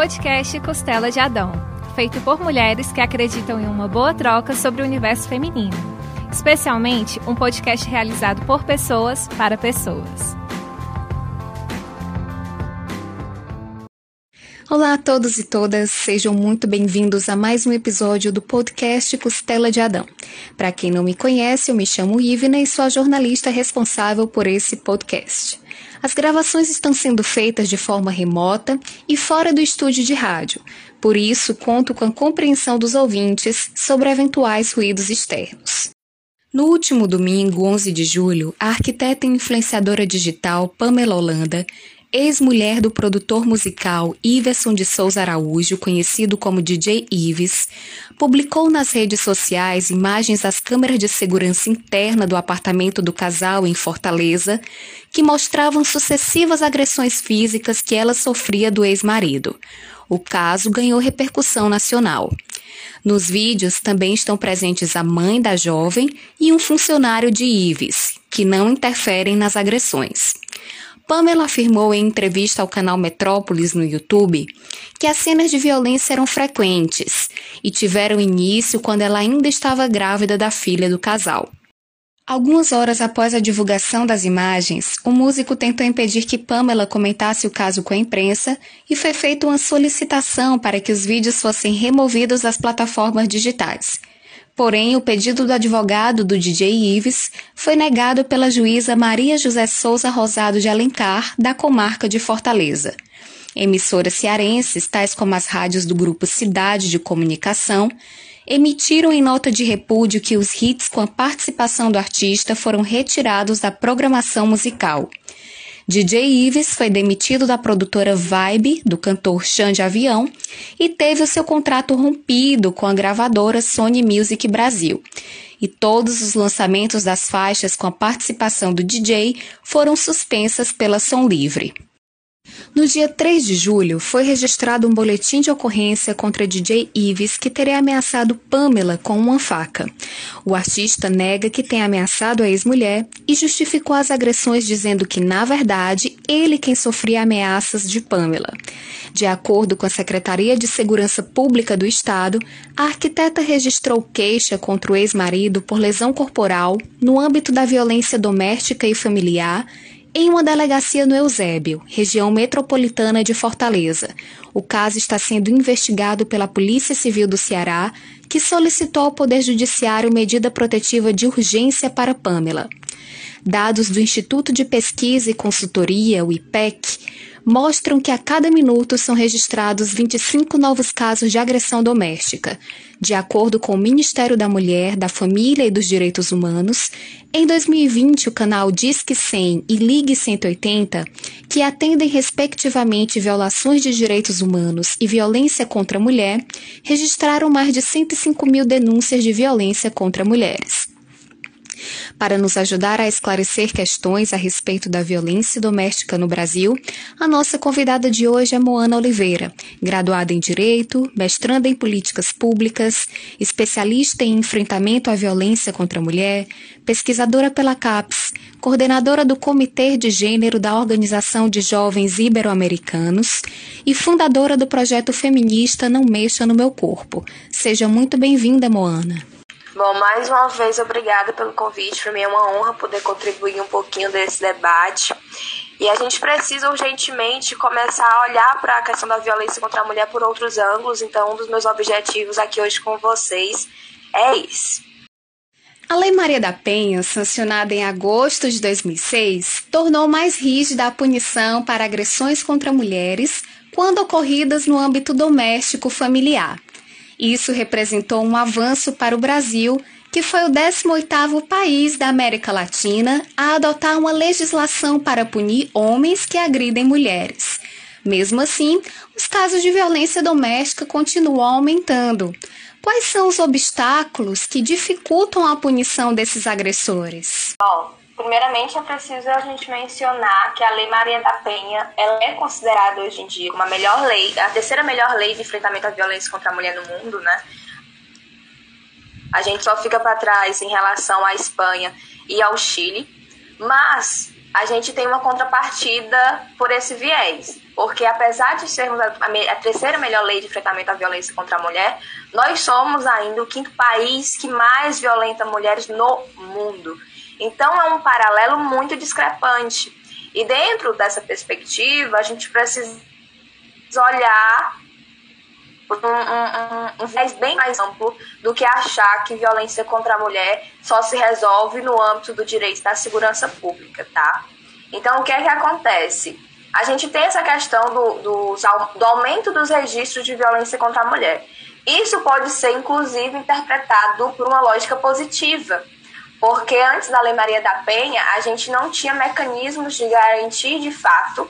podcast Costela de Adão, feito por mulheres que acreditam em uma boa troca sobre o universo feminino. Especialmente um podcast realizado por pessoas para pessoas. Olá a todos e todas, sejam muito bem-vindos a mais um episódio do podcast Costela de Adão. Para quem não me conhece, eu me chamo Ivna e sou a jornalista responsável por esse podcast. As gravações estão sendo feitas de forma remota e fora do estúdio de rádio, por isso conto com a compreensão dos ouvintes sobre eventuais ruídos externos. No último domingo, 11 de julho, a arquiteta e influenciadora digital Pamela Holanda ex-mulher do produtor musical Iverson de Souza Araújo, conhecido como DJ Ives, publicou nas redes sociais imagens das câmeras de segurança interna do apartamento do casal em Fortaleza, que mostravam sucessivas agressões físicas que ela sofria do ex-marido. O caso ganhou repercussão nacional. Nos vídeos também estão presentes a mãe da jovem e um funcionário de Ives, que não interferem nas agressões. Pamela afirmou em entrevista ao canal Metrópolis no YouTube que as cenas de violência eram frequentes e tiveram início quando ela ainda estava grávida da filha do casal. Algumas horas após a divulgação das imagens, o músico tentou impedir que Pamela comentasse o caso com a imprensa e foi feita uma solicitação para que os vídeos fossem removidos das plataformas digitais. Porém, o pedido do advogado do DJ Ives foi negado pela juíza Maria José Souza Rosado de Alencar, da comarca de Fortaleza. Emissoras cearenses, tais como as rádios do grupo Cidade de Comunicação, emitiram em nota de repúdio que os hits com a participação do artista foram retirados da programação musical. DJ Ives foi demitido da produtora Vibe, do cantor Xande Avião, e teve o seu contrato rompido com a gravadora Sony Music Brasil. E todos os lançamentos das faixas com a participação do DJ foram suspensas pela Som Livre. No dia 3 de julho, foi registrado um boletim de ocorrência contra DJ Ives que teria ameaçado Pamela com uma faca. O artista nega que tenha ameaçado a ex-mulher e justificou as agressões dizendo que, na verdade, ele quem sofria ameaças de Pamela. De acordo com a Secretaria de Segurança Pública do Estado, a arquiteta registrou queixa contra o ex-marido por lesão corporal no âmbito da violência doméstica e familiar em uma delegacia no Eusébio, região metropolitana de Fortaleza. O caso está sendo investigado pela Polícia Civil do Ceará, que solicitou ao Poder Judiciário medida protetiva de urgência para Pamela. Dados do Instituto de Pesquisa e Consultoria, o IPEC, mostram que a cada minuto são registrados 25 novos casos de agressão doméstica. De acordo com o Ministério da Mulher, da Família e dos Direitos Humanos, em 2020 o canal Disque 100 e Ligue 180, que atendem respectivamente violações de direitos humanos e violência contra a mulher, registraram mais de 105 mil denúncias de violência contra mulheres. Para nos ajudar a esclarecer questões a respeito da violência doméstica no Brasil, a nossa convidada de hoje é Moana Oliveira, graduada em Direito, mestranda em Políticas Públicas, especialista em enfrentamento à violência contra a mulher, pesquisadora pela CAPES, coordenadora do Comitê de Gênero da Organização de Jovens Ibero-Americanos e fundadora do projeto feminista Não Mexa no Meu Corpo. Seja muito bem-vinda, Moana. Bom, mais uma vez, obrigada pelo convite. Para mim é uma honra poder contribuir um pouquinho desse debate. E a gente precisa urgentemente começar a olhar para a questão da violência contra a mulher por outros ângulos. Então, um dos meus objetivos aqui hoje com vocês é esse. A Lei Maria da Penha, sancionada em agosto de 2006, tornou mais rígida a punição para agressões contra mulheres quando ocorridas no âmbito doméstico familiar. Isso representou um avanço para o Brasil, que foi o 18º país da América Latina a adotar uma legislação para punir homens que agridem mulheres. Mesmo assim, os casos de violência doméstica continuam aumentando. Quais são os obstáculos que dificultam a punição desses agressores? Bom, Primeiramente, é preciso a gente mencionar que a Lei Maria da Penha ela é considerada hoje em dia uma melhor lei, a terceira melhor lei de enfrentamento à violência contra a mulher no mundo, né? A gente só fica para trás em relação à Espanha e ao Chile, mas a gente tem uma contrapartida por esse viés. Porque apesar de sermos a, a, terceira melhor lei de enfrentamento à violência contra a mulher, nós somos ainda o quinto país que mais violenta mulheres no mundo. Então é um paralelo muito discrepante. E dentro dessa perspectiva, a gente precisa olhar um, um, um, viés bem mais amplo do que achar que violência contra a mulher só se resolve no âmbito do direito da segurança pública, tá? Então, o que é que acontece? A gente tem essa questão do, do, do aumento dos registros de violência contra a mulher. Isso pode ser, inclusive, interpretado por uma lógica positiva, porque antes da Lei Maria da Penha, a gente não tinha mecanismos de garantir, de fato,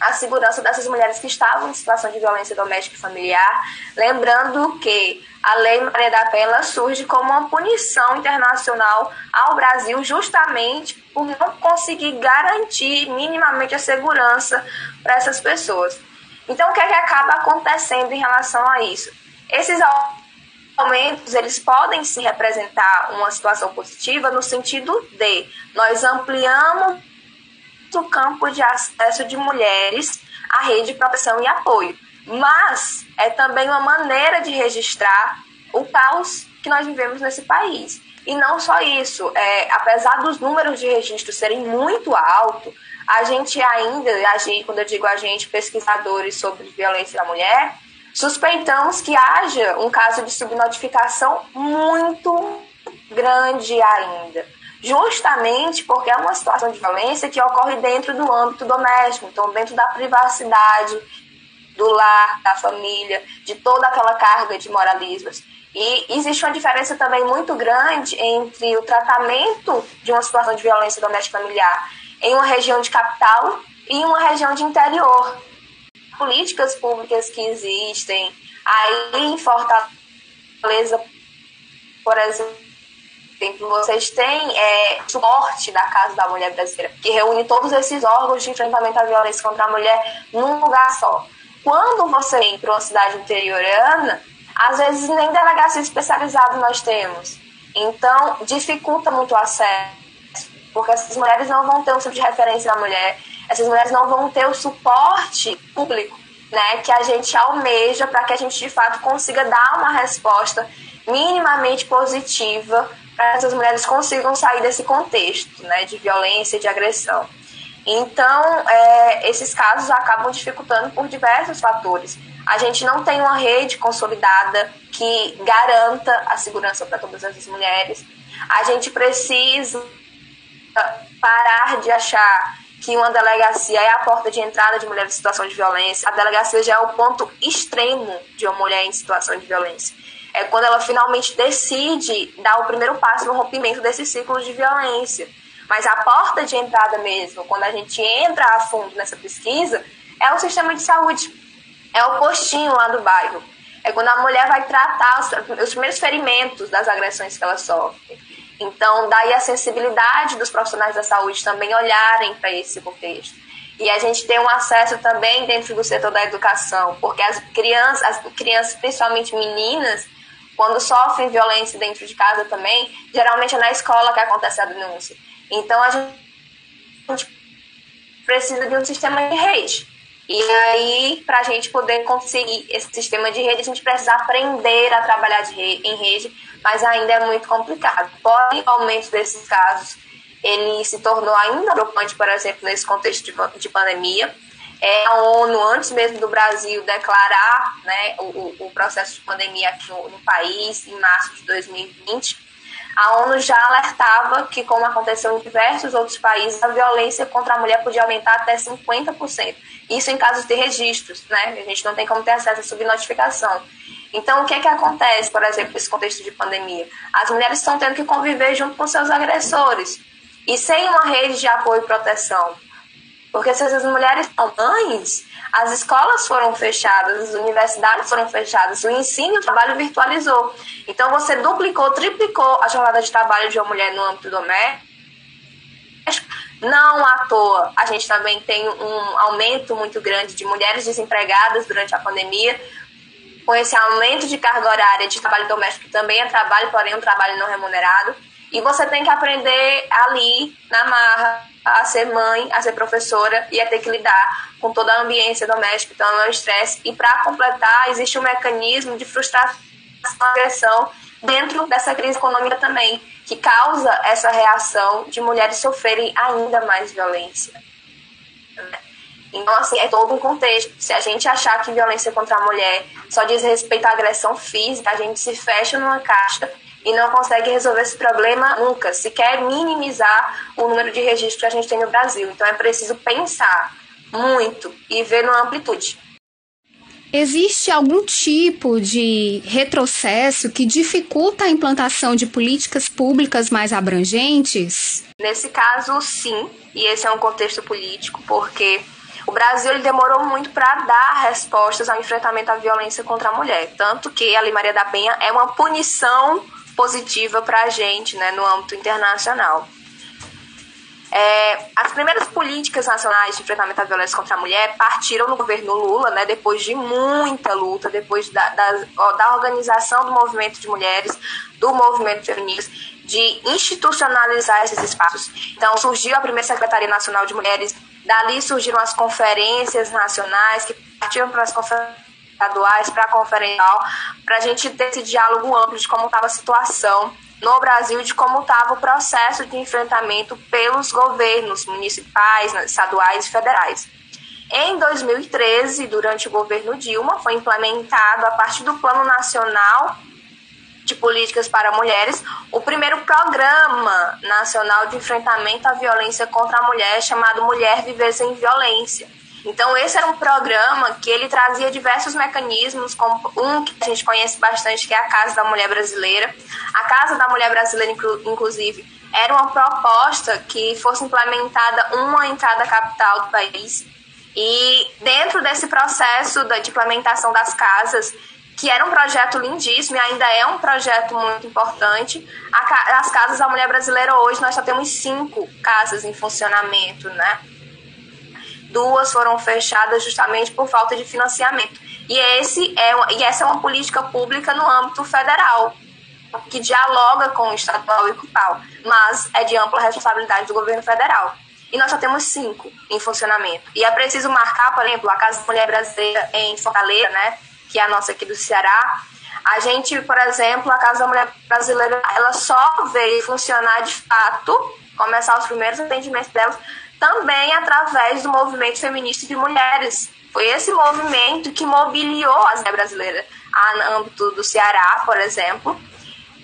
a segurança dessas mulheres que estavam em situação de violência doméstica e familiar, lembrando que a Lei Maria da Penha surge como uma punição internacional ao Brasil justamente por não conseguir garantir minimamente a segurança para essas pessoas. Então, o que é que acaba acontecendo em relação a isso? Esses aumentos, eles podem se representar uma situação positiva no sentido de nós ampliamos o campo de acesso de mulheres à rede de proteção e apoio. Mas é também uma maneira de registrar o caos que nós vivemos nesse país. E não só isso, é, apesar dos números de registro serem muito altos, a gente ainda, quando eu digo a gente, pesquisadores sobre violência da mulher, suspeitamos que haja um caso de subnotificação muito grande ainda justamente porque é uma situação de violência que ocorre dentro do âmbito doméstico, então dentro da privacidade do lar, da família, de toda aquela carga de moralismos. E existe uma diferença também muito grande entre o tratamento de uma situação de violência doméstica familiar em uma região de capital e em uma região de interior. Políticas públicas que existem aí em Fortaleza, por exemplo, vocês têm é, suporte da Casa da Mulher Brasileira, que reúne todos esses órgãos de enfrentamento à violência contra a mulher num lugar só. Quando você vem para uma cidade interiorana, às vezes nem delegacia especializada nós temos. Então, dificulta muito o acesso, porque essas mulheres não vão ter um tipo de referência da mulher, essas mulheres não vão ter o suporte público né, que a gente almeja para que a gente de fato consiga dar uma resposta minimamente positiva para que essas mulheres consigam sair desse contexto né, de violência de agressão. Então, é, esses casos acabam dificultando por diversos fatores. A gente não tem uma rede consolidada que garanta a segurança para todas essas mulheres. A gente precisa parar de achar que uma delegacia é a porta de entrada de mulheres em situação de violência. A delegacia já é o ponto extremo de uma mulher em situação de violência é quando ela finalmente decide dar o primeiro passo no rompimento desse ciclo de violência. Mas a porta de entrada mesmo, quando a gente entra a fundo nessa pesquisa, é o sistema de saúde, é o postinho lá do bairro. É quando a mulher vai tratar os, os primeiros ferimentos das agressões que ela sofre. Então, daí a sensibilidade dos profissionais da saúde também olharem para esse contexto. E a gente tem um acesso também dentro do setor da educação, porque as crianças, as crianças principalmente meninas, quando sofrem violência dentro de casa também, geralmente é na escola que acontece a denúncia. Então a gente precisa de um sistema de rede. E aí, para a gente poder conseguir esse sistema de rede, a gente precisa aprender a trabalhar rede, em rede, mas ainda é muito complicado. Pode o aumento desses casos, ele se tornou ainda preocupante, por exemplo, nesse contexto de, de pandemia é, a ONU, antes mesmo do Brasil declarar né, o, o processo de pandemia aqui no, no, país, em março de 2020, a ONU já alertava que, como aconteceu em diversos outros países, a violência contra a mulher podia aumentar até 50%. Isso em casos de registros, né? A gente não tem como ter acesso à subnotificação. Então, o que é que acontece, por exemplo, nesse contexto de pandemia? As mulheres estão tendo que conviver junto com seus agressores. E sem uma rede de apoio e proteção, porque se essas mulheres são mães, as escolas foram fechadas, as universidades foram fechadas, o ensino e o trabalho virtualizou. Então você duplicou, triplicou a jornada de trabalho de uma mulher no âmbito doméstico. Não à toa, a gente também tem um aumento muito grande de mulheres desempregadas durante a pandemia, com esse aumento de carga horária de trabalho doméstico, também é trabalho, porém um trabalho não remunerado. E você tem que aprender ali, na marra, a ser mãe, a ser professora e a ter que lidar com toda a ambiência doméstica, então é um estresse. E para completar, existe um mecanismo de frustração, agressão dentro dessa crise econômica também, que causa essa reação de mulheres sofrerem ainda mais violência. Então, assim, é todo um contexto. Se a gente achar que violência contra a mulher só diz respeito à agressão física, a gente se fecha numa caixa e não consegue resolver esse problema nunca. Se quer minimizar o número de registros que a gente tem no Brasil. Então, é preciso pensar muito e ver numa amplitude. Existe algum tipo de retrocesso que dificulta a implantação de políticas públicas mais abrangentes? Nesse caso, sim, e esse é um contexto político, porque o Brasil ele demorou muito para dar respostas ao enfrentamento à violência contra a mulher, tanto que a Lei Maria da Penha é uma punição positiva para a gente né, no âmbito internacional. É, as primeiras políticas nacionais de enfrentamento à violência contra a mulher partiram no governo Lula, né, depois de muita luta, depois da, da, da organização do movimento de mulheres, do movimento feminista, de institucionalizar esses espaços. Então, surgiu a primeira Secretaria Nacional de Mulheres, dali surgiram as conferências nacionais, que partiram para as conferências estaduais, para a conferência, para a gente ter esse diálogo amplo de como estava a situação no Brasil de como estava o processo de enfrentamento pelos governos municipais, estaduais e federais. Em 2013, durante o governo Dilma, foi implementado, a partir do Plano Nacional de Políticas para Mulheres, o primeiro Programa Nacional de Enfrentamento à Violência contra a Mulher, chamado Mulher Viver Sem Violência então, esse era um programa que ele trazia diversos mecanismos, como um que a gente conhece bastante, que é a Casa da Mulher Brasileira. A Casa da Mulher Brasileira, inclusive, era uma proposta que fosse implementada uma em cada capital do país. E dentro desse processo de implementação das casas, que era um projeto lindíssimo e ainda é um projeto muito importante, as casas da mulher brasileira hoje nós só temos cinco casas em funcionamento, né? Duas foram fechadas justamente por falta de financiamento. E, esse é, e essa é uma política pública no âmbito federal, que dialoga com o estadual e com o pau, mas é de ampla responsabilidade do governo federal. E nós só temos cinco em funcionamento. E é preciso marcar, por exemplo, a Casa da Mulher Brasileira em Fortaleza, né, que é a nossa aqui do Ceará. A gente, por exemplo, a Casa da Mulher Brasileira, ela só veio funcionar de fato, começar os primeiros atendimentos delas também através do movimento feminista de mulheres. Foi esse movimento que mobiliou as mulheres brasileiras, no âmbito do Ceará, por exemplo,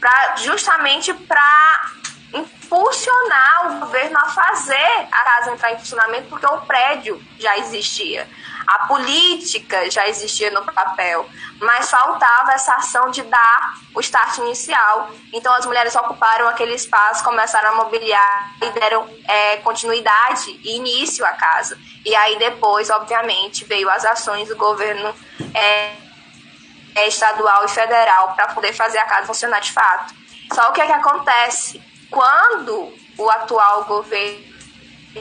pra, justamente para impulsionar o governo a fazer a casa entrar em funcionamento, porque o prédio já existia. A política já existia no papel, mas faltava essa ação de dar o start inicial. Então as mulheres ocuparam aquele espaço, começaram a mobiliar e deram é, continuidade e início à casa. E aí depois, obviamente, veio as ações do governo é, é, estadual e federal para poder fazer a casa funcionar de fato. Só o que é que acontece? Quando o atual governo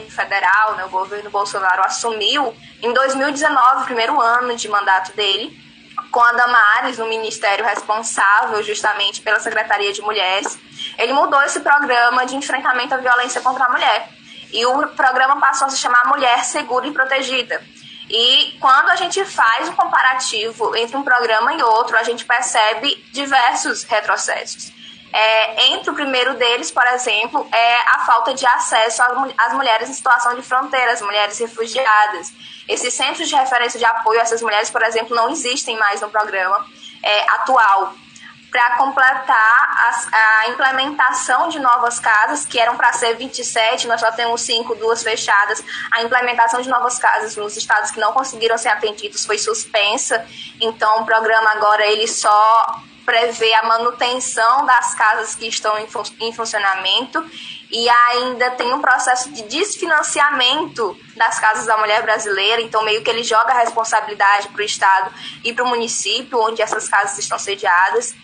federal, né, o governo Bolsonaro assumiu em 2019, primeiro ano de mandato dele, com a Damares no ministério responsável justamente pela Secretaria de Mulheres, ele mudou esse programa de enfrentamento à violência contra a mulher. E o programa passou a se chamar Mulher Segura e Protegida. E quando a gente faz um comparativo entre um programa e outro, a gente percebe diversos retrocessos. É, entre o primeiro deles, por exemplo, é a falta de acesso às mulheres em situação de fronteira, as mulheres refugiadas. Esses centros de referência de apoio a essas mulheres, por exemplo, não existem mais no programa é, atual. Para completar as, a implementação de novas casas, que eram para ser 27, nós só temos 5, duas fechadas. A implementação de novas casas nos estados que não conseguiram ser atendidos foi suspensa. Então, o programa agora ele só prevê a manutenção das casas que estão em, fun em funcionamento e ainda tem um processo de desfinanciamento das casas da mulher brasileira, então meio que ele joga a responsabilidade para o Estado e para o município onde essas casas estão sediadas.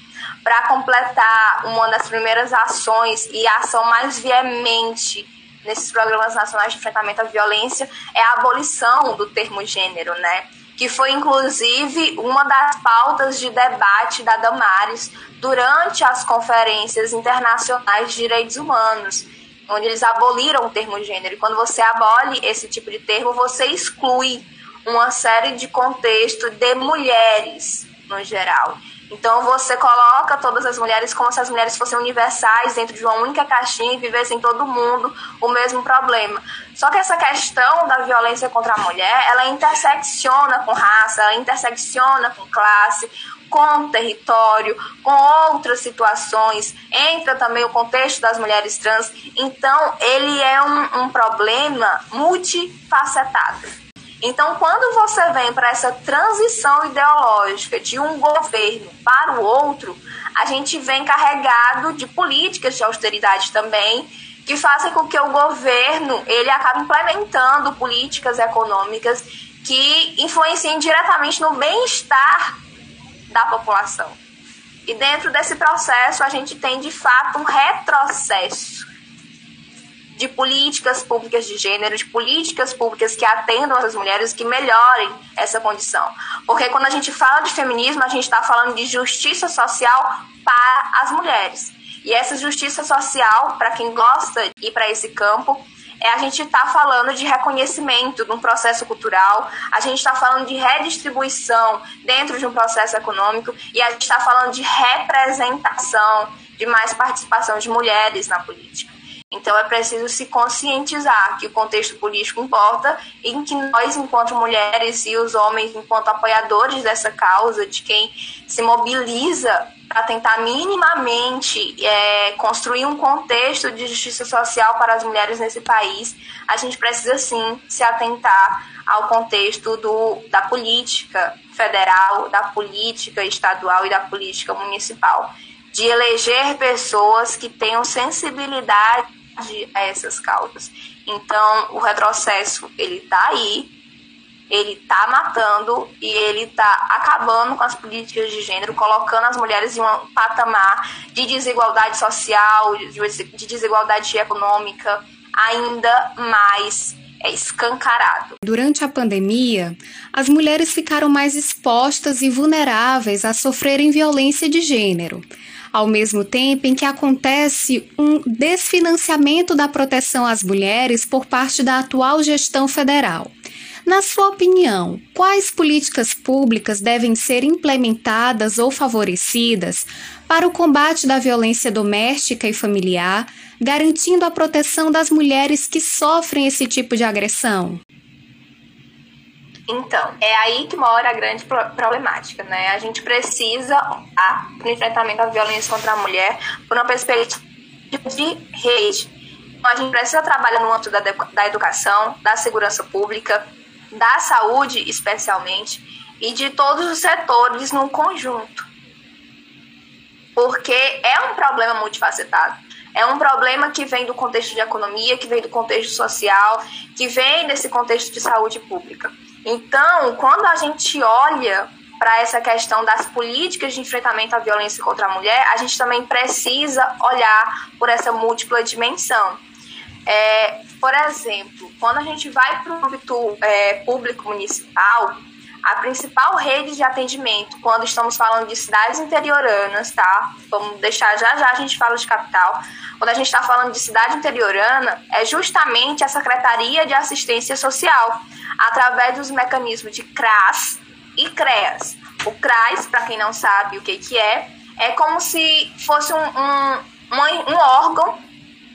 Para completar, uma das primeiras ações e a ação mais veemente nesses programas nacionais de enfrentamento à violência é a abolição do termo gênero, né? Que foi inclusive uma das pautas de debate da Damares durante as conferências internacionais de direitos humanos, onde eles aboliram o termo gênero. E quando você abole esse tipo de termo, você exclui uma série de contexto de mulheres no geral. Então você coloca todas as mulheres como se as mulheres fossem universais dentro de uma única caixinha e vivessem todo mundo o mesmo problema. Só que essa questão da violência contra a mulher, ela intersecciona com raça, ela intersecciona com classe, com território, com outras situações, entra também o contexto das mulheres trans. Então, ele é um, um problema multifacetado. Então, quando você vem para essa transição ideológica de um governo para o outro, a gente vem carregado de políticas de austeridade também, que fazem com que o governo ele acabe implementando políticas econômicas que influenciem diretamente no bem-estar da população. E dentro desse processo, a gente tem de fato um retrocesso de políticas públicas de gênero, de políticas públicas que atendam as mulheres, que melhorem essa condição. Porque quando a gente fala de feminismo, a gente está falando de justiça social para as mulheres. E essa justiça social, para quem gosta ir para esse campo, é a gente está falando de reconhecimento de um processo cultural, a gente está falando de redistribuição dentro de um processo econômico e a gente está falando de representação, de mais participação de mulheres na política. Então é preciso se conscientizar que o contexto político importa e que nós, enquanto mulheres e os homens, enquanto apoiadores dessa causa, de quem se mobiliza para tentar minimamente é, construir um contexto de justiça social para as mulheres nesse país, a gente precisa sim se atentar ao contexto do, da política federal, da política estadual e da política municipal, de eleger pessoas que tenham sensibilidade a essas causas. Então, o retrocesso, ele está aí, ele está matando e ele está acabando com as políticas de gênero, colocando as mulheres em um patamar de desigualdade social, de desigualdade econômica ainda mais é escancarado. Durante a pandemia, as mulheres ficaram mais expostas e vulneráveis a sofrerem violência de gênero ao mesmo tempo em que acontece um desfinanciamento da proteção às mulheres por parte da atual gestão federal. Na sua opinião, quais políticas públicas devem ser implementadas ou favorecidas para o combate da violência doméstica e familiar, garantindo a proteção das mulheres que sofrem esse tipo de agressão? Então, é aí que mora a grande problemática, né? A gente precisa, a, no enfrentamento da violência contra a mulher, por uma perspectiva de rede. Então, a gente precisa trabalhar no âmbito da, da educação, da segurança pública, da saúde, especialmente, e de todos os setores num conjunto. Porque é um problema multifacetado. É um problema que vem do contexto de economia, que vem do contexto social, que vem desse contexto de saúde pública. Então, quando a gente olha para essa questão das políticas de enfrentamento à violência contra a mulher, a gente também precisa olhar por essa múltipla dimensão. É, por exemplo, quando a gente vai para o âmbito é, público municipal, a principal rede de atendimento, quando estamos falando de cidades interioranas, tá? Vamos deixar já já a gente fala de capital. Quando a gente está falando de cidade interiorana, é justamente a Secretaria de Assistência Social, através dos mecanismos de CRAS e CREAS. O CRAS, para quem não sabe o que, que é, é como se fosse um, um, um, órgão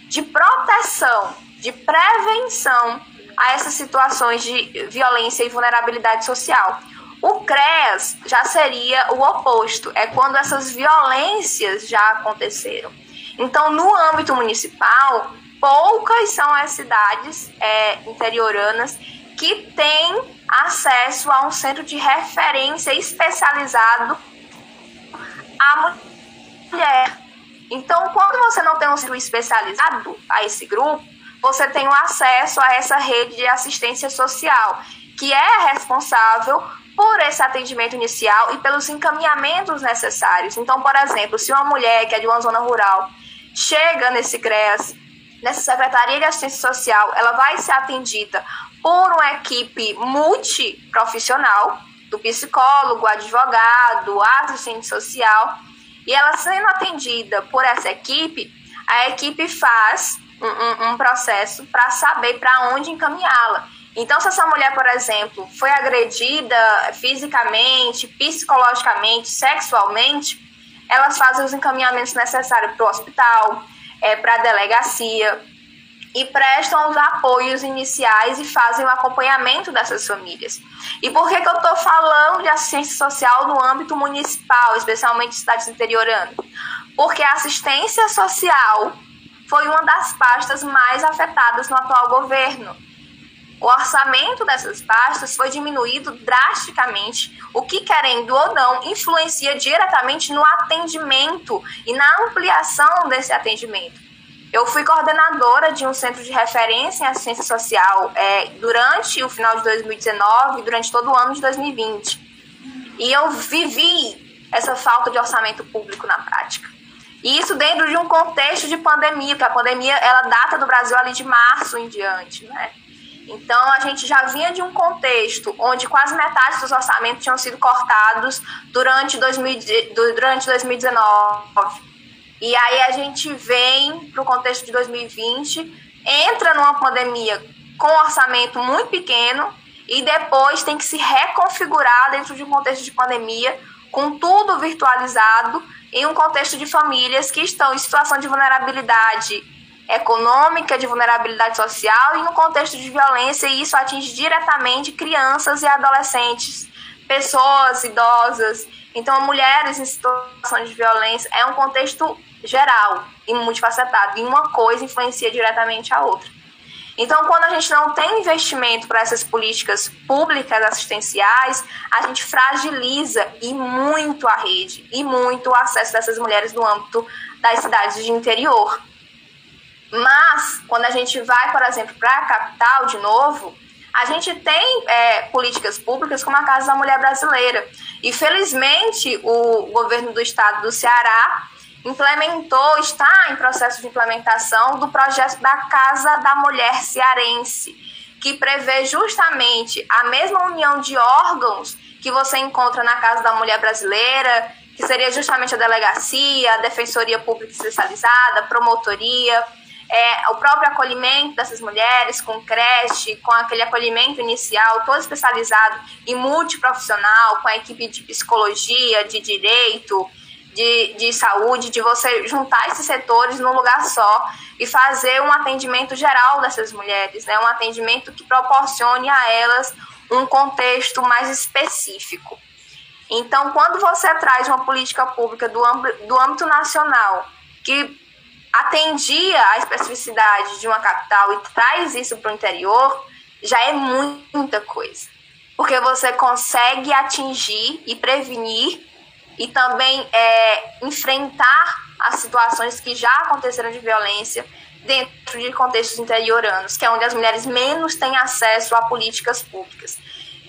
de proteção, de prevenção a essas situações de violência e vulnerabilidade social. O CREAS já seria o oposto, é quando essas violências já aconteceram. Então, no âmbito municipal, poucas são as cidades é, interioranas que têm acesso a um centro de referência especializado à mulher. Então, quando você não tem um centro especializado a esse grupo, você tem o acesso a essa rede de assistência social, que é responsável por esse atendimento inicial e pelos encaminhamentos necessários. Então, por exemplo, se uma mulher que é de uma zona rural chega nesse CREAS, nessa Secretaria de Assistência Social, ela vai ser atendida por uma equipe multiprofissional, do psicólogo, advogado, assistente social, e ela sendo atendida por essa equipe, a equipe faz um, um, processo para saber para onde encaminhá-la. Então, se essa mulher, por exemplo, foi agredida fisicamente, psicologicamente, sexualmente, elas fazem os encaminhamentos necessários para o hospital, é, para a delegacia e prestam os apoios iniciais e fazem o acompanhamento dessas famílias. E por que, que eu estou falando de assistência social no âmbito municipal, especialmente cidades interioranas? Porque a assistência social foi uma das pastas mais afetadas no atual governo. O orçamento dessas pastas foi diminuído drasticamente, o que, querendo ou não, influencia diretamente no atendimento e na ampliação desse atendimento. Eu fui coordenadora de um centro de referência em assistência social é, durante o final de 2019 e durante todo o ano de 2020. E eu vivi essa falta de orçamento público na prática. E isso dentro de um contexto de pandemia, porque a pandemia ela data do Brasil ali de março em diante, né? Então a gente já vinha de um contexto onde quase metade dos orçamentos tinham sido cortados durante, 2000, durante 2019. E aí a gente vem para o contexto de 2020, entra numa pandemia com um orçamento muito pequeno e depois tem que se reconfigurar dentro de um contexto de pandemia, com tudo virtualizado, em um contexto de famílias que estão em situação de vulnerabilidade econômica, de vulnerabilidade social e no contexto de violência, e isso atinge diretamente crianças e adolescentes, pessoas idosas. Então, mulheres em situação de violência é um contexto geral e multifacetado, e uma coisa influencia diretamente a outra. Então, quando a gente não tem investimento para essas políticas públicas assistenciais, a gente fragiliza e muito a rede e muito o acesso dessas mulheres no âmbito das cidades de interior. Mas, quando a gente vai, por exemplo, para a capital de novo, a gente tem é, políticas públicas como a Casa da Mulher Brasileira. E, felizmente, o governo do estado do Ceará implementou, está em processo de implementação do projeto da Casa da Mulher Cearense, que prevê justamente a mesma união de órgãos que você encontra na Casa da Mulher Brasileira, que seria justamente a delegacia, a Defensoria Pública Especializada, promotoria é, o próprio acolhimento dessas mulheres com creche, com aquele acolhimento inicial todo especializado e multiprofissional, com a equipe de psicologia, de direito, de, de saúde, de você juntar esses setores num lugar só e fazer um atendimento geral dessas mulheres, né? um atendimento que proporcione a elas um contexto mais específico. Então, quando você traz uma política pública do âmbito, do âmbito nacional que atendia a especificidade de uma capital e traz isso para o interior, já é muita coisa. Porque você consegue atingir e prevenir e também é, enfrentar as situações que já aconteceram de violência dentro de contextos interioranos, que é onde as mulheres menos têm acesso a políticas públicas.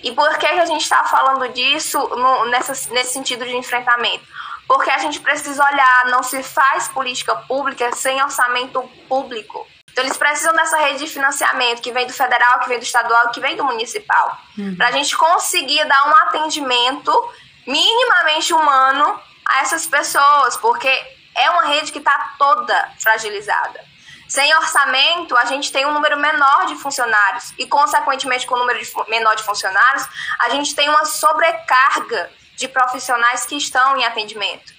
E por que a gente está falando disso no, nessa, nesse sentido de enfrentamento? porque a gente precisa olhar, não se faz política pública sem orçamento público. Então, eles precisam dessa rede de financiamento que vem do federal, que vem do estadual, que vem do municipal, uhum. para a gente conseguir dar um atendimento minimamente humano a essas pessoas, porque é uma rede que está toda fragilizada. Sem orçamento, a gente tem um número menor de funcionários e, consequentemente, com o número de, menor de funcionários, a gente tem uma sobrecarga de profissionais que estão em atendimento.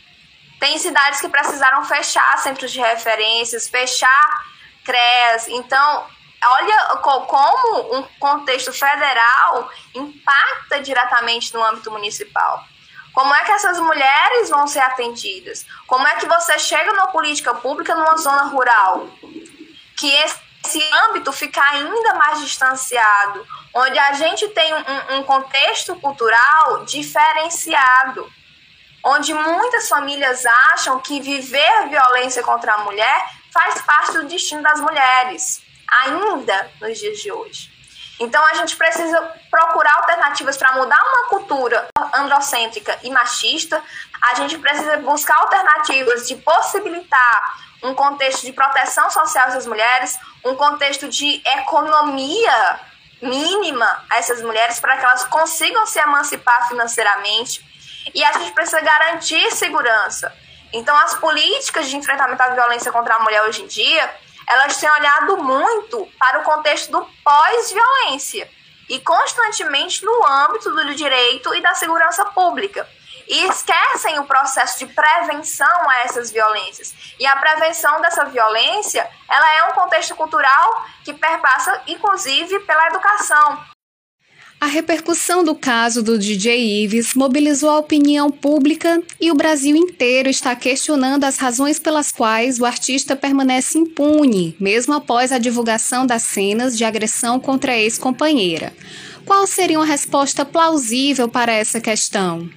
Tem cidades que precisaram fechar centros de referências, fechar CREAS. Então, olha como um contexto federal impacta diretamente no âmbito municipal. Como é que essas mulheres vão ser atendidas? Como é que você chega numa política pública numa zona rural? Que esse âmbito fica ainda mais distanciado, onde a gente tem um, um contexto cultural diferenciado, onde muitas famílias acham que viver violência contra a mulher faz parte do destino das mulheres, ainda nos dias de hoje. Então a gente precisa procurar alternativas para mudar uma cultura androcêntrica e machista. A gente precisa buscar alternativas de possibilitar um contexto de proteção social dessas mulheres, um contexto de economia mínima a essas mulheres para que elas consigam se emancipar financeiramente. E a gente precisa garantir segurança. Então, as políticas de enfrentamento à violência contra a mulher hoje em dia, elas têm olhado muito para o contexto do pós-violência e constantemente no âmbito do direito e da segurança pública. E esquecem o processo de prevenção a essas violências. E a prevenção dessa violência, ela é um contexto cultural que perpassa, inclusive, pela educação. A repercussão do caso do DJ Ives mobilizou a opinião pública e o Brasil inteiro está questionando as razões pelas quais o artista permanece impune, mesmo após a divulgação das cenas de agressão contra a ex-companheira. Qual seria uma resposta plausível para essa questão?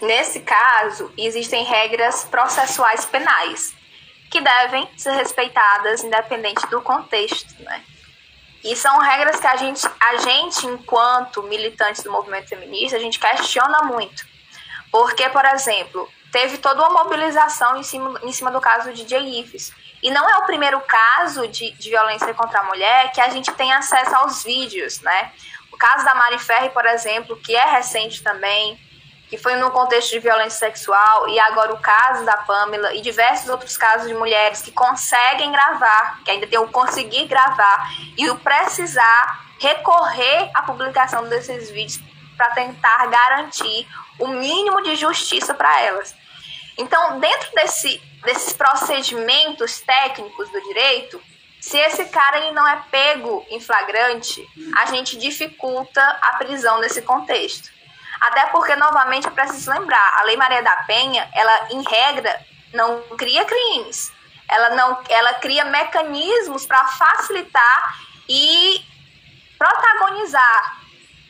Nesse caso, existem regras processuais penais que devem ser respeitadas independente do contexto, né? E são regras que a gente, a gente, enquanto militantes do movimento feminista, a gente questiona muito. Porque, por exemplo, teve toda uma mobilização em cima, em cima do caso de DJ Ives. E não é o primeiro caso de, de violência contra a mulher que a gente tem acesso aos vídeos, né? O caso da Mari Ferri, por exemplo, que é recente também, que foi num contexto de violência sexual, e agora o caso da Pamela e diversos outros casos de mulheres que conseguem gravar, que ainda tem o conseguir gravar e o precisar recorrer à publicação desses vídeos para tentar garantir o mínimo de justiça para elas. Então, dentro desse, desses procedimentos técnicos do direito, se esse cara ele não é pego em flagrante, a gente dificulta a prisão nesse contexto. Até porque, novamente, é preciso lembrar, a Lei Maria da Penha, ela, em regra, não cria crimes. Ela, não, ela cria mecanismos para facilitar e protagonizar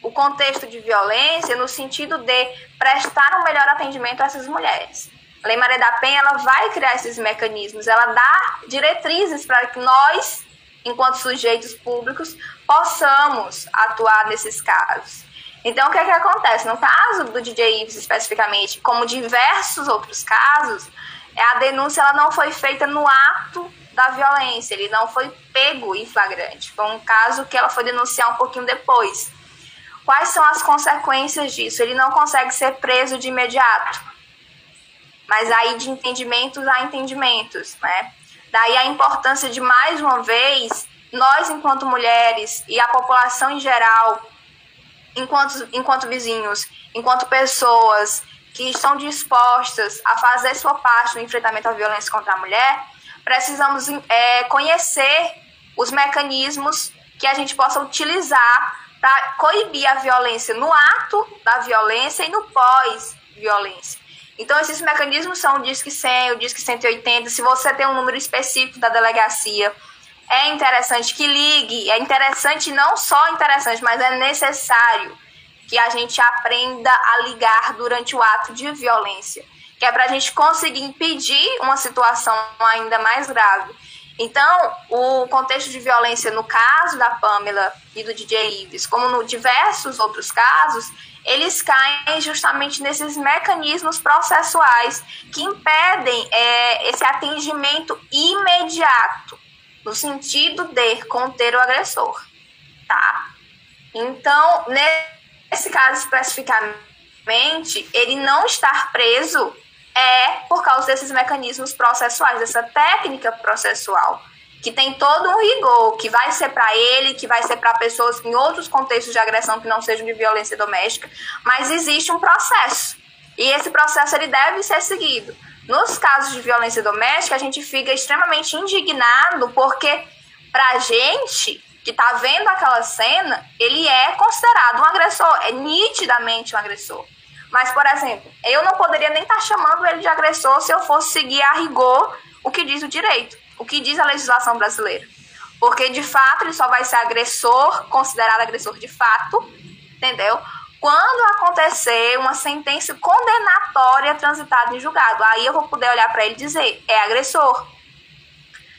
o contexto de violência no sentido de prestar um melhor atendimento a essas mulheres. A Lei Maria da Penha ela vai criar esses mecanismos, ela dá diretrizes para que nós, enquanto sujeitos públicos, possamos atuar nesses casos. Então, o que é que acontece? No caso do DJ Ives especificamente, como diversos outros casos, é a denúncia ela não foi feita no ato da violência, ele não foi pego em flagrante. Foi um caso que ela foi denunciar um pouquinho depois. Quais são as consequências disso? Ele não consegue ser preso de imediato. Mas aí de entendimentos a entendimentos, né? Daí a importância de mais uma vez nós enquanto mulheres e a população em geral enquanto, enquanto vizinhos, enquanto pessoas que estão dispostas a fazer sua parte no enfrentamento à violência contra a mulher, precisamos é, conhecer os mecanismos que a gente possa utilizar para coibir a violência no ato da violência e no pós-violência. Então, esses mecanismos são o Disque 100, o Disque 180. Se você tem um número específico da delegacia, é interessante que ligue, é interessante, não só interessante, mas é necessário que a gente aprenda a ligar durante o ato de violência, que é para a gente conseguir impedir uma situação ainda mais grave. Então, o contexto de violência no caso da Pamela e do DJ Ives, como no diversos outros casos, eles caem justamente nesses mecanismos processuais que impedem é, esse atendimento imediato no sentido de conter o agressor, tá? Então, nesse caso especificamente, ele não estar preso é por causa desses mecanismos processuais, dessa técnica processual, que tem todo um rigor, que vai ser para ele, que vai ser para pessoas em outros contextos de agressão que não sejam de violência doméstica, mas existe um processo. E esse processo ele deve ser seguido. Nos casos de violência doméstica, a gente fica extremamente indignado porque, pra gente que tá vendo aquela cena, ele é considerado um agressor, é nitidamente um agressor. Mas, por exemplo, eu não poderia nem estar tá chamando ele de agressor se eu fosse seguir a rigor o que diz o direito, o que diz a legislação brasileira. Porque, de fato, ele só vai ser agressor, considerado agressor de fato, entendeu? Quando acontecer uma sentença condenatória transitada em julgado. Aí eu vou poder olhar para ele e dizer, é agressor.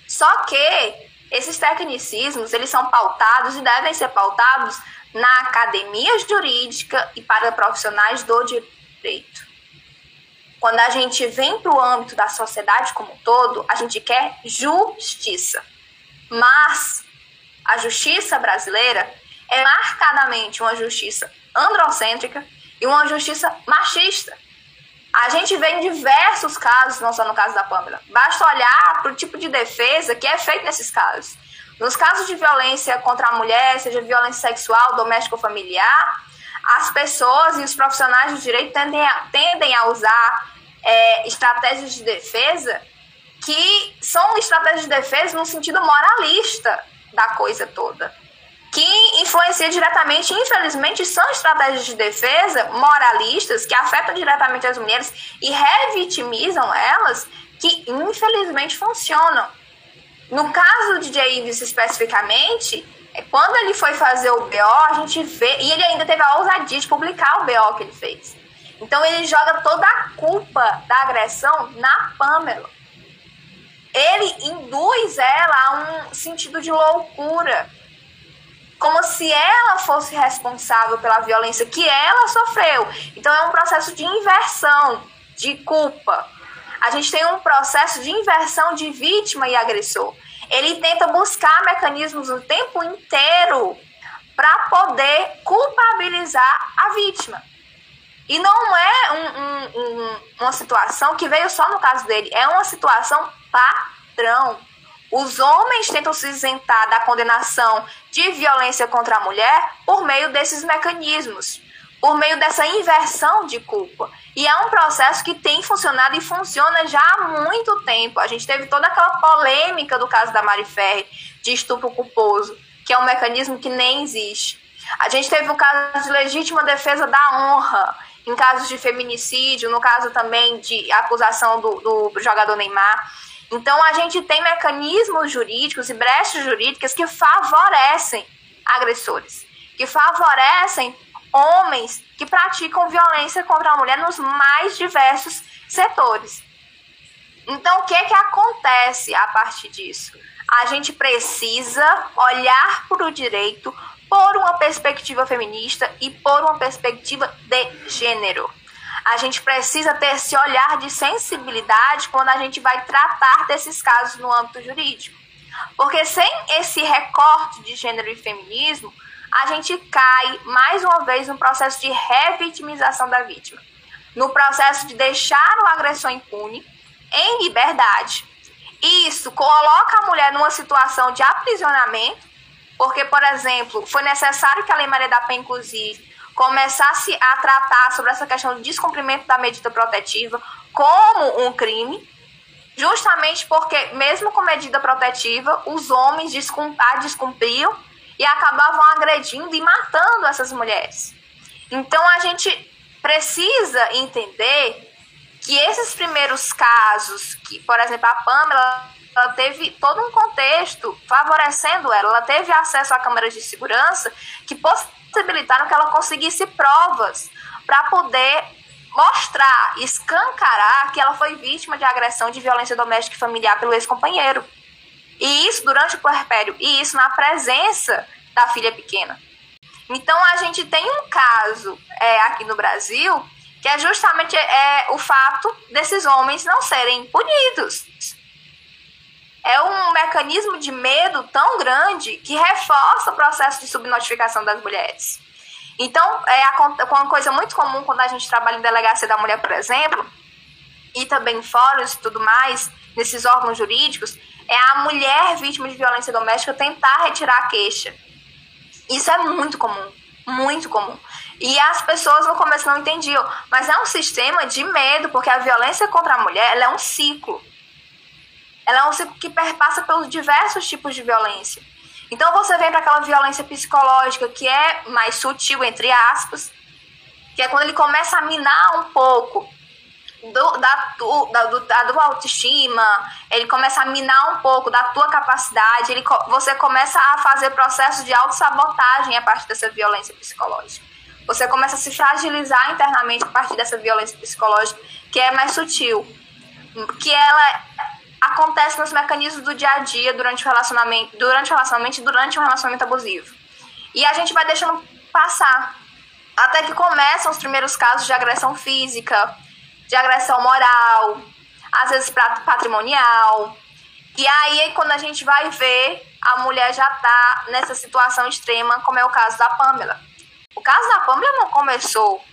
Só que esses tecnicismos, eles são pautados e devem ser pautados na academia jurídica e para profissionais do direito. Quando a gente vem para o âmbito da sociedade como um todo, a gente quer justiça. Mas a justiça brasileira é marcadamente uma justiça androcêntrica e uma justiça machista. A gente vê em diversos casos, não só no caso da Pamela. Basta olhar para o tipo de defesa que é feito nesses casos. Nos casos de violência contra a mulher, seja violência sexual, doméstica ou familiar, as pessoas e os profissionais do direito tendem a, tendem a usar é, estratégias de defesa que são estratégias de defesa no sentido moralista da coisa toda que influencia diretamente, infelizmente, são estratégias de defesa moralistas que afetam diretamente as mulheres e revitimizam elas, que infelizmente funcionam. No caso de Jay Ives especificamente, é, quando ele foi fazer o BO, a gente vê, e ele ainda teve a ousadia de publicar o BO que ele fez. Então ele joga toda a culpa da agressão na Pamela. Ele induz ela a um sentido de loucura como se ela fosse responsável pela violência que ela sofreu. Então é um processo de inversão de culpa. A gente tem um processo de inversão de vítima e agressor. Ele tenta buscar mecanismos o tempo inteiro para poder culpabilizar a vítima. E não é um, um, um, uma situação que veio só no caso dele, é uma situação padrão. Os homens tentam se isentar da condenação de violência contra a mulher por meio desses mecanismos, por meio dessa inversão de culpa. E é um processo que tem funcionado e funciona já há muito tempo. A gente teve toda aquela polêmica do caso da Mari Ferri, de estupro culposo, que é um mecanismo que nem existe. A gente teve o caso de legítima defesa da honra, em casos de feminicídio, no caso também de acusação do, do jogador Neymar. Então, a gente tem mecanismos jurídicos e brechas jurídicas que favorecem agressores, que favorecem homens que praticam violência contra a mulher nos mais diversos setores. Então, o que, que acontece a partir disso? A gente precisa olhar para o direito por uma perspectiva feminista e por uma perspectiva de gênero a gente precisa ter esse olhar de sensibilidade quando a gente vai tratar desses casos no âmbito jurídico. Porque sem esse recorte de gênero e feminismo, a gente cai mais uma vez no processo de revitimização da vítima, no processo de deixar o agressor impune em liberdade. Isso coloca a mulher numa situação de aprisionamento, porque, por exemplo, foi necessário que a Lei Maria da Penha, inclusive, começasse a tratar sobre essa questão do descumprimento da medida protetiva como um crime, justamente porque, mesmo com medida protetiva, os homens a descumpriam e acabavam agredindo e matando essas mulheres. Então, a gente precisa entender que esses primeiros casos, que, por exemplo, a Pamela ela teve todo um contexto favorecendo ela, ela teve acesso a câmeras de segurança que que ela conseguisse provas para poder mostrar, escancarar que ela foi vítima de agressão de violência doméstica e familiar pelo ex-companheiro. E isso durante o puerpério, e isso na presença da filha pequena. Então a gente tem um caso é, aqui no Brasil que é justamente é, o fato desses homens não serem punidos é um mecanismo de medo tão grande que reforça o processo de subnotificação das mulheres. Então, é uma coisa muito comum quando a gente trabalha em delegacia da mulher, por exemplo, e também em fóruns e tudo mais, nesses órgãos jurídicos, é a mulher vítima de violência doméstica tentar retirar a queixa. Isso é muito comum, muito comum. E as pessoas no começo não entendiam, mas é um sistema de medo, porque a violência contra a mulher é um ciclo. Ela é um ciclo que perpassa pelos diversos tipos de violência. Então você vem para aquela violência psicológica que é mais sutil, entre aspas, que é quando ele começa a minar um pouco do, da, do, da, do, da tua autoestima, ele começa a minar um pouco da tua capacidade, ele, você começa a fazer processos de autossabotagem a partir dessa violência psicológica. Você começa a se fragilizar internamente a partir dessa violência psicológica, que é mais sutil, que ela acontece nos mecanismos do dia a dia durante o relacionamento, durante o relacionamento, durante um relacionamento abusivo. E a gente vai deixando passar até que começam os primeiros casos de agressão física, de agressão moral, às vezes patrimonial. E aí, quando a gente vai ver, a mulher já está nessa situação extrema, como é o caso da Pamela. O caso da Pamela não começou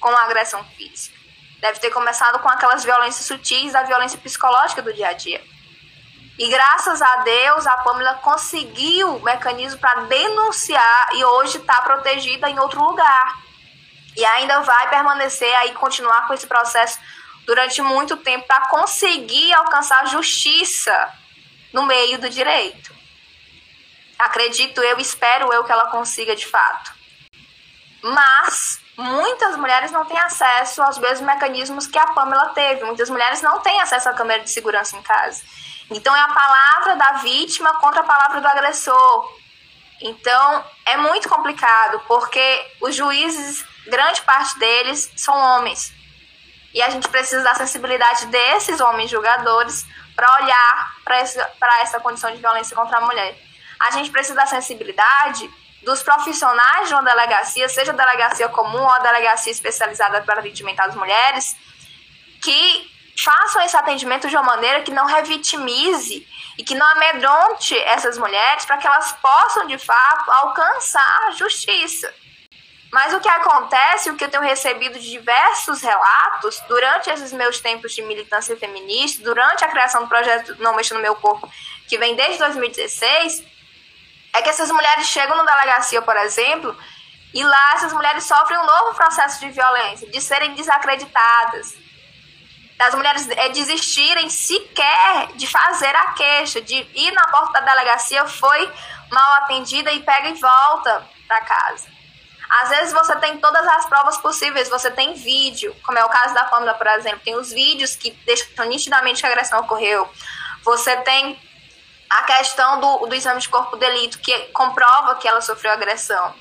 com agressão física. Deve ter começado com aquelas violências sutis da violência psicológica do dia a dia. E graças a Deus, a Pamela conseguiu o mecanismo para denunciar e hoje está protegida em outro lugar. E ainda vai permanecer aí, continuar com esse processo durante muito tempo para conseguir alcançar justiça no meio do direito. Acredito eu, espero eu que ela consiga de fato. Mas muitas mulheres não têm acesso aos mesmos mecanismos que a Pamela teve. Muitas mulheres não têm acesso à câmera de segurança em casa. Então é a palavra da vítima contra a palavra do agressor. Então é muito complicado, porque os juízes, grande parte deles, são homens. E a gente precisa da sensibilidade desses homens julgadores para olhar para essa, essa condição de violência contra a mulher. A gente precisa da sensibilidade dos profissionais de uma delegacia, seja delegacia comum ou delegacia especializada para atendimento às mulheres, que façam esse atendimento de uma maneira que não revitimize e que não amedronte essas mulheres para que elas possam, de fato, alcançar justiça. Mas o que acontece, o que eu tenho recebido de diversos relatos durante esses meus tempos de militância feminista, durante a criação do projeto Não Mexa no Meu Corpo, que vem desde 2016, é que essas mulheres chegam na delegacia, por exemplo, e lá essas mulheres sofrem um novo processo de violência, de serem desacreditadas, das mulheres é, desistirem sequer de fazer a queixa, de ir na porta da delegacia, foi mal atendida e pega e volta para casa. Às vezes você tem todas as provas possíveis, você tem vídeo, como é o caso da Pamela, por exemplo, tem os vídeos que deixam nitidamente que a agressão ocorreu. Você tem a questão do, do exame de corpo de delito, que comprova que ela sofreu agressão.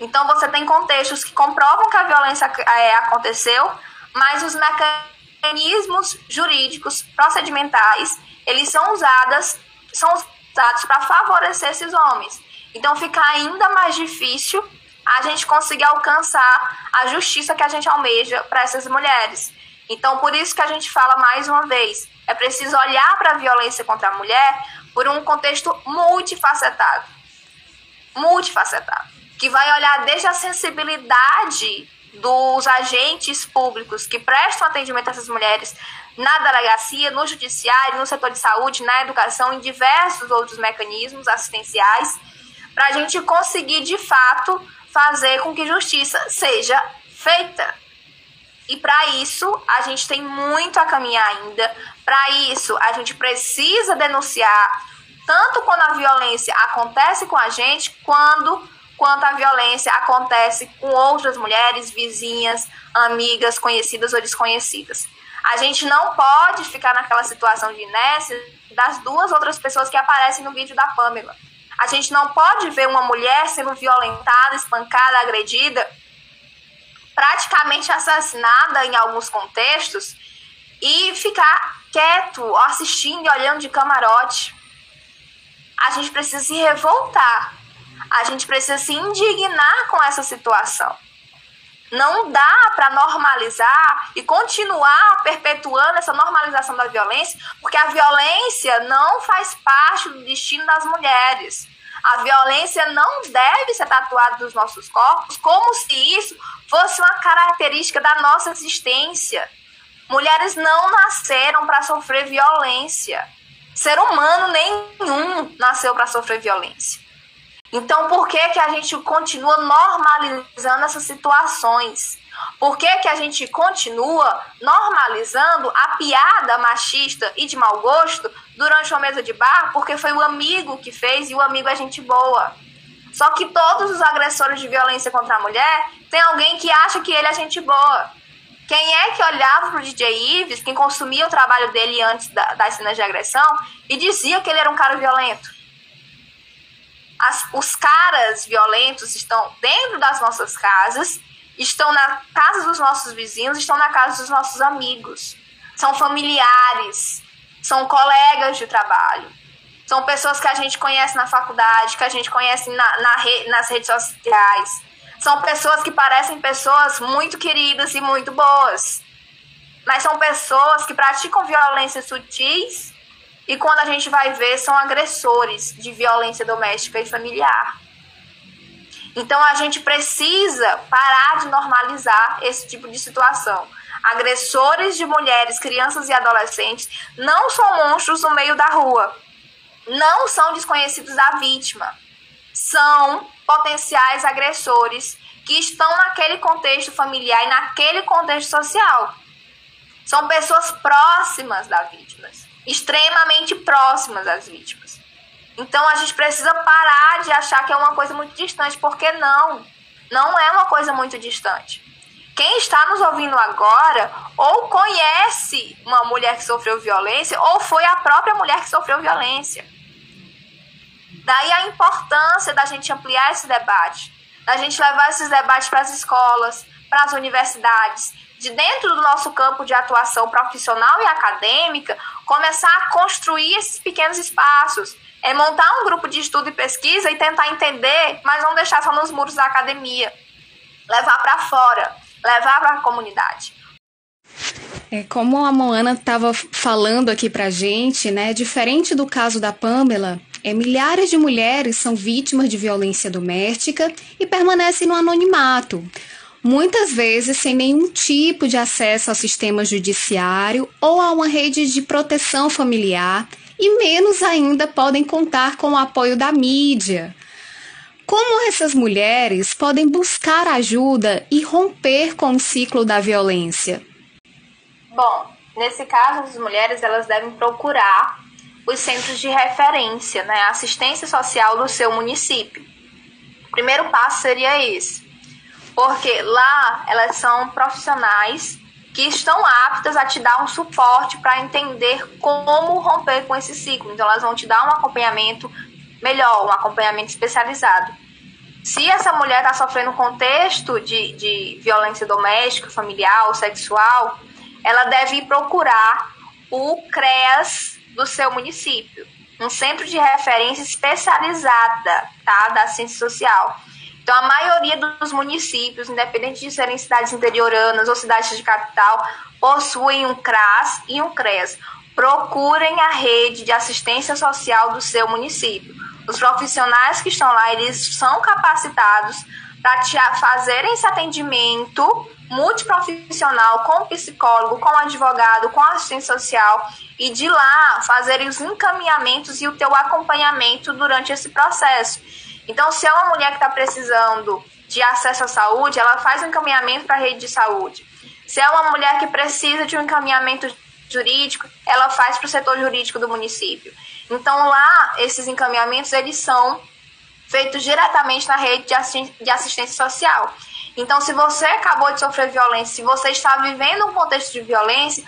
Então você tem contextos que comprovam que a violência é, aconteceu, mas os mecanismos jurídicos, procedimentais, eles são usados, são usados para favorecer esses homens. Então fica ainda mais difícil a gente conseguir alcançar a justiça que a gente almeja para essas mulheres. Então, por isso que a gente fala mais uma vez, é preciso olhar para a violência contra a mulher por um contexto multifacetado. Multifacetado. Que vai olhar desde a sensibilidade dos agentes públicos que prestam atendimento a essas mulheres na delegacia, no judiciário, no setor de saúde, na educação, em diversos outros mecanismos assistenciais, para a gente conseguir de fato fazer com que justiça seja feita. E para isso, a gente tem muito a caminhar ainda. Para isso, a gente precisa denunciar tanto quando a violência acontece com a gente, quando quanto a violência acontece com outras mulheres, vizinhas, amigas, conhecidas ou desconhecidas. A gente não pode ficar naquela situação de inércia das duas outras pessoas que aparecem no vídeo da Pamela. A gente não pode ver uma mulher sendo violentada, espancada, agredida, praticamente assassinada em alguns contextos e ficar quieto, assistindo e olhando de camarote. A gente precisa se revoltar. A gente precisa se indignar com essa situação. Não dá para normalizar e continuar perpetuando essa normalização da violência, porque a violência não faz parte do destino das mulheres. A violência não deve ser tatuada nos nossos corpos como se isso fosse uma característica da nossa existência. Mulheres não nasceram para sofrer violência. Ser humano nenhum nasceu para sofrer violência. Então, por que, que a gente continua normalizando essas situações? Por que, que a gente continua normalizando a piada machista e de mau gosto durante uma mesa de bar? Porque foi o amigo que fez e o amigo é gente boa. Só que todos os agressores de violência contra a mulher tem alguém que acha que ele é gente boa. Quem é que olhava pro DJ Ives, quem consumia o trabalho dele antes da, das cenas de agressão, e dizia que ele era um cara violento? As, os caras violentos estão dentro das nossas casas, estão na casa dos nossos vizinhos, estão na casa dos nossos amigos. São familiares, são colegas de trabalho, são pessoas que a gente conhece na faculdade, que a gente conhece na, na re, nas redes sociais. São pessoas que parecem pessoas muito queridas e muito boas. Mas são pessoas que praticam violências sutis e quando a gente vai ver, são agressores de violência doméstica e familiar. Então a gente precisa parar de normalizar esse tipo de situação. Agressores de mulheres, crianças e adolescentes não são monstros no meio da rua. Não são desconhecidos da vítima. São potenciais agressores que estão naquele contexto familiar e naquele contexto social. São pessoas próximas das vítimas, extremamente próximas das vítimas. Então a gente precisa parar de achar que é uma coisa muito distante, porque não, não é uma coisa muito distante. Quem está nos ouvindo agora ou conhece uma mulher que sofreu violência ou foi a própria mulher que sofreu violência. Daí a importância da gente ampliar esse debate, da gente levar esses debates para as escolas, para as universidades, de dentro do nosso campo de atuação profissional e acadêmica, começar a construir esses pequenos espaços, é montar um grupo de estudo e pesquisa e tentar entender, mas não deixar só nos muros da academia, levar para fora, levar para a comunidade. É, como a Moana estava falando aqui para gente, né, diferente do caso da Pamela, é, milhares de mulheres são vítimas de violência doméstica e permanecem no anonimato muitas vezes sem nenhum tipo de acesso ao sistema judiciário ou a uma rede de proteção familiar, e menos ainda podem contar com o apoio da mídia. Como essas mulheres podem buscar ajuda e romper com o ciclo da violência? Bom, nesse caso, as mulheres elas devem procurar os centros de referência, né, assistência social do seu município. O primeiro passo seria esse porque lá elas são profissionais que estão aptas a te dar um suporte para entender como romper com esse ciclo. Então, elas vão te dar um acompanhamento melhor, um acompanhamento especializado. Se essa mulher está sofrendo um contexto de, de violência doméstica, familiar sexual, ela deve procurar o CREAS do seu município, um centro de referência especializada tá, da ciência social. Então, a maioria dos municípios, independente de serem cidades interioranas ou cidades de capital, possuem um CRAS e um CRES. Procurem a rede de assistência social do seu município. Os profissionais que estão lá, eles são capacitados para fazerem esse atendimento multiprofissional com psicólogo, com advogado, com assistente social e de lá fazerem os encaminhamentos e o teu acompanhamento durante esse processo. Então, se é uma mulher que está precisando de acesso à saúde, ela faz um encaminhamento para a rede de saúde. Se é uma mulher que precisa de um encaminhamento jurídico, ela faz para o setor jurídico do município. Então, lá, esses encaminhamentos, eles são feitos diretamente na rede de assistência social. Então, se você acabou de sofrer violência, se você está vivendo um contexto de violência,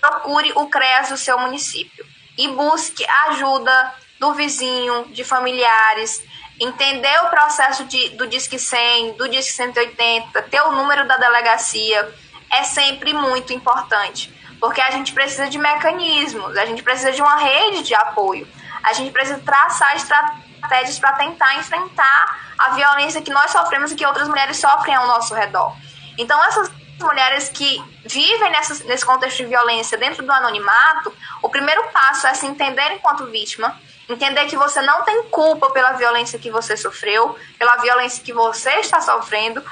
procure o CREAS do seu município e busque ajuda do vizinho, de familiares, entender o processo de, do Disque 100, do Disque 180, ter o número da delegacia, é sempre muito importante, porque a gente precisa de mecanismos, a gente precisa de uma rede de apoio, a gente precisa traçar estratégias para tentar enfrentar a violência que nós sofremos e que outras mulheres sofrem ao nosso redor. Então, essas mulheres que vivem nessa, nesse contexto de violência dentro do anonimato, o primeiro passo é se entender enquanto vítima, Entender que você não tem culpa pela violência que você sofreu, pela violência que você está sofrendo.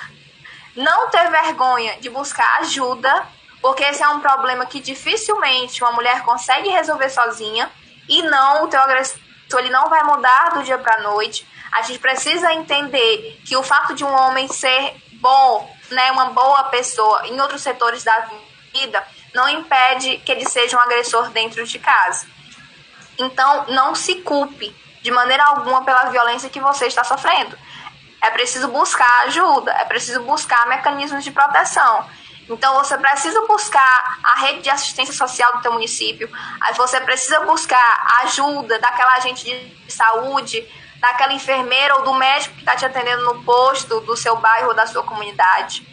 Não ter vergonha de buscar ajuda, porque esse é um problema que dificilmente uma mulher consegue resolver sozinha. E não, o teu agressor ele não vai mudar do dia para a noite. A gente precisa entender que o fato de um homem ser bom, né, uma boa pessoa em outros setores da vida, não impede que ele seja um agressor dentro de casa. Então, não se culpe de maneira alguma pela violência que você está sofrendo. É preciso buscar ajuda, é preciso buscar mecanismos de proteção. Então, você precisa buscar a rede de assistência social do teu município, você precisa buscar ajuda daquela agente de saúde, daquela enfermeira ou do médico que está te atendendo no posto do seu bairro ou da sua comunidade.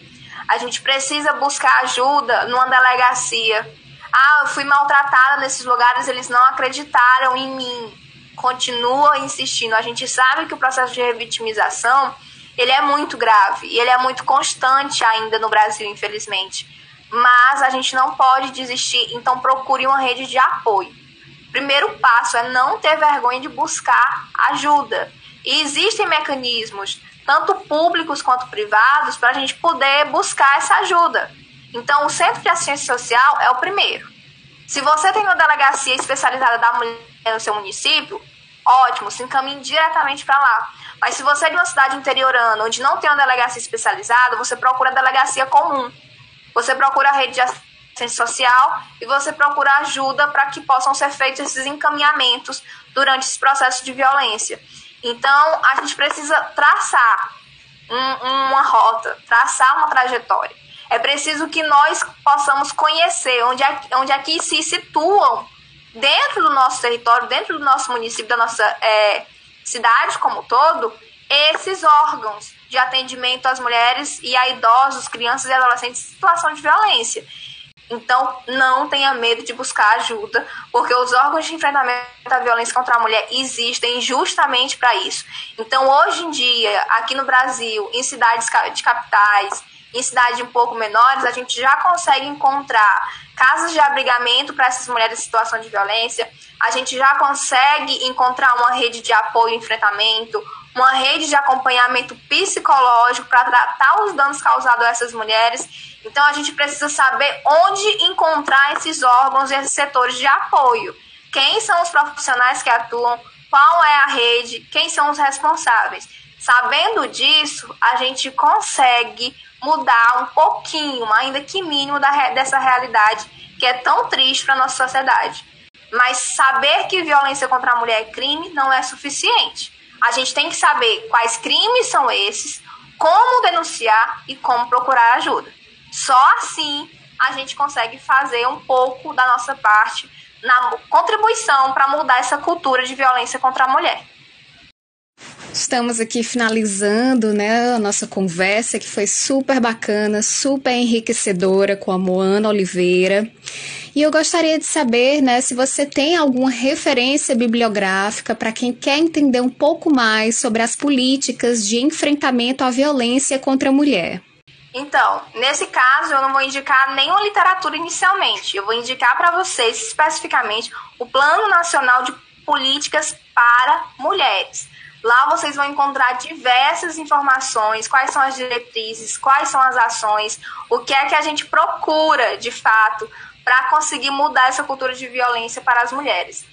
A gente precisa buscar ajuda numa delegacia ah, eu fui maltratada nesses lugares, eles não acreditaram em mim. Continua insistindo. A gente sabe que o processo de revitimização ele é muito grave e ele é muito constante ainda no Brasil, infelizmente. Mas a gente não pode desistir, então procure uma rede de apoio. Primeiro passo é não ter vergonha de buscar ajuda. E existem mecanismos tanto públicos quanto privados, para a gente poder buscar essa ajuda. Então, o Centro de Assistência Social é o primeiro. Se você tem uma delegacia especializada da mulher no seu município, ótimo, se encaminhe diretamente para lá. Mas se você é de uma cidade interiorana onde não tem uma delegacia especializada, você procura a delegacia comum. Você procura a rede de assistência social e você procura ajuda para que possam ser feitos esses encaminhamentos durante esse processo de violência. Então, a gente precisa traçar um, uma rota, traçar uma trajetória. É preciso que nós possamos conhecer onde onde que se situam dentro do nosso território, dentro do nosso município, da nossa é, cidade como todo, esses órgãos de atendimento às mulheres e a idosos, crianças e adolescentes em situação de violência. Então, não tenha medo de buscar ajuda, porque os órgãos de enfrentamento à violência contra a mulher existem justamente para isso. Então, hoje em dia, aqui no Brasil, em cidades de capitais, em cidades um pouco menores, a gente já consegue encontrar casas de abrigamento para essas mulheres em situação de violência, a gente já consegue encontrar uma rede de apoio e enfrentamento, uma rede de acompanhamento psicológico para tratar os danos causados a essas mulheres. Então a gente precisa saber onde encontrar esses órgãos e esses setores de apoio. Quem são os profissionais que atuam, qual é a rede, quem são os responsáveis. Sabendo disso, a gente consegue mudar um pouquinho, ainda que mínimo, da, dessa realidade que é tão triste para nossa sociedade. Mas saber que violência contra a mulher é crime não é suficiente. A gente tem que saber quais crimes são esses, como denunciar e como procurar ajuda. Só assim a gente consegue fazer um pouco da nossa parte na contribuição para mudar essa cultura de violência contra a mulher. Estamos aqui finalizando né, a nossa conversa, que foi super bacana, super enriquecedora com a Moana Oliveira. E eu gostaria de saber né, se você tem alguma referência bibliográfica para quem quer entender um pouco mais sobre as políticas de enfrentamento à violência contra a mulher. Então, nesse caso, eu não vou indicar nenhuma literatura inicialmente. Eu vou indicar para vocês especificamente o Plano Nacional de Políticas para Mulheres. Lá vocês vão encontrar diversas informações, quais são as diretrizes, quais são as ações, o que é que a gente procura de fato para conseguir mudar essa cultura de violência para as mulheres.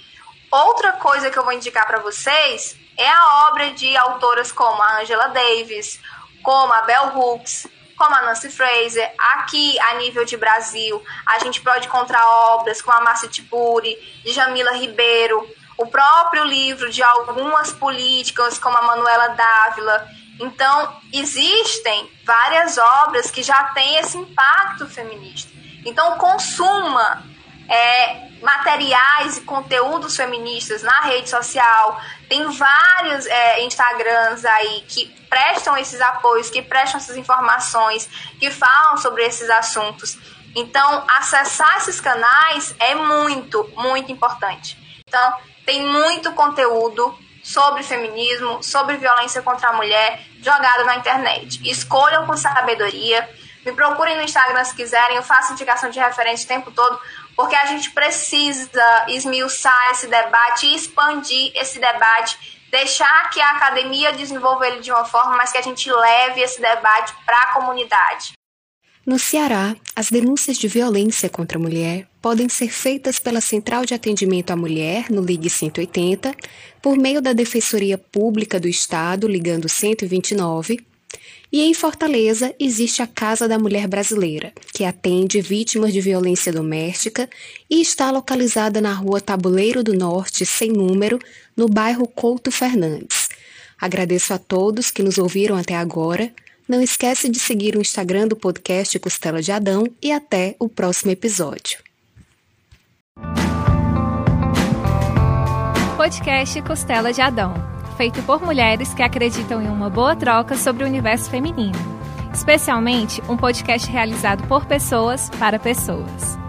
Outra coisa que eu vou indicar para vocês é a obra de autoras como a Angela Davis, como a Bell Hooks, como a Nancy Fraser. Aqui, a nível de Brasil, a gente pode encontrar obras como a Márcia Tiburi, de Jamila Ribeiro, o próprio livro de algumas políticas, como a Manuela Dávila. Então, existem várias obras que já têm esse impacto feminista. Então, consuma é, materiais e conteúdos feministas na rede social. Tem vários é, Instagrams aí que prestam esses apoios, que prestam essas informações, que falam sobre esses assuntos. Então, acessar esses canais é muito, muito importante. Então, tem muito conteúdo sobre feminismo, sobre violência contra a mulher jogado na internet. Escolham com sabedoria. Me procurem no Instagram se quiserem, eu faço indicação de referência o tempo todo, porque a gente precisa esmiuçar esse debate e expandir esse debate, deixar que a academia desenvolva ele de uma forma, mas que a gente leve esse debate para a comunidade. No Ceará, as denúncias de violência contra a mulher podem ser feitas pela Central de Atendimento à Mulher, no Ligue 180, por meio da Defensoria Pública do Estado, ligando 129, e em Fortaleza existe a Casa da Mulher Brasileira, que atende vítimas de violência doméstica e está localizada na rua Tabuleiro do Norte, sem número, no bairro Couto Fernandes. Agradeço a todos que nos ouviram até agora. Não esquece de seguir o Instagram do podcast Costela de Adão e até o próximo episódio. Podcast Costela de Adão, feito por mulheres que acreditam em uma boa troca sobre o universo feminino. Especialmente um podcast realizado por pessoas para pessoas.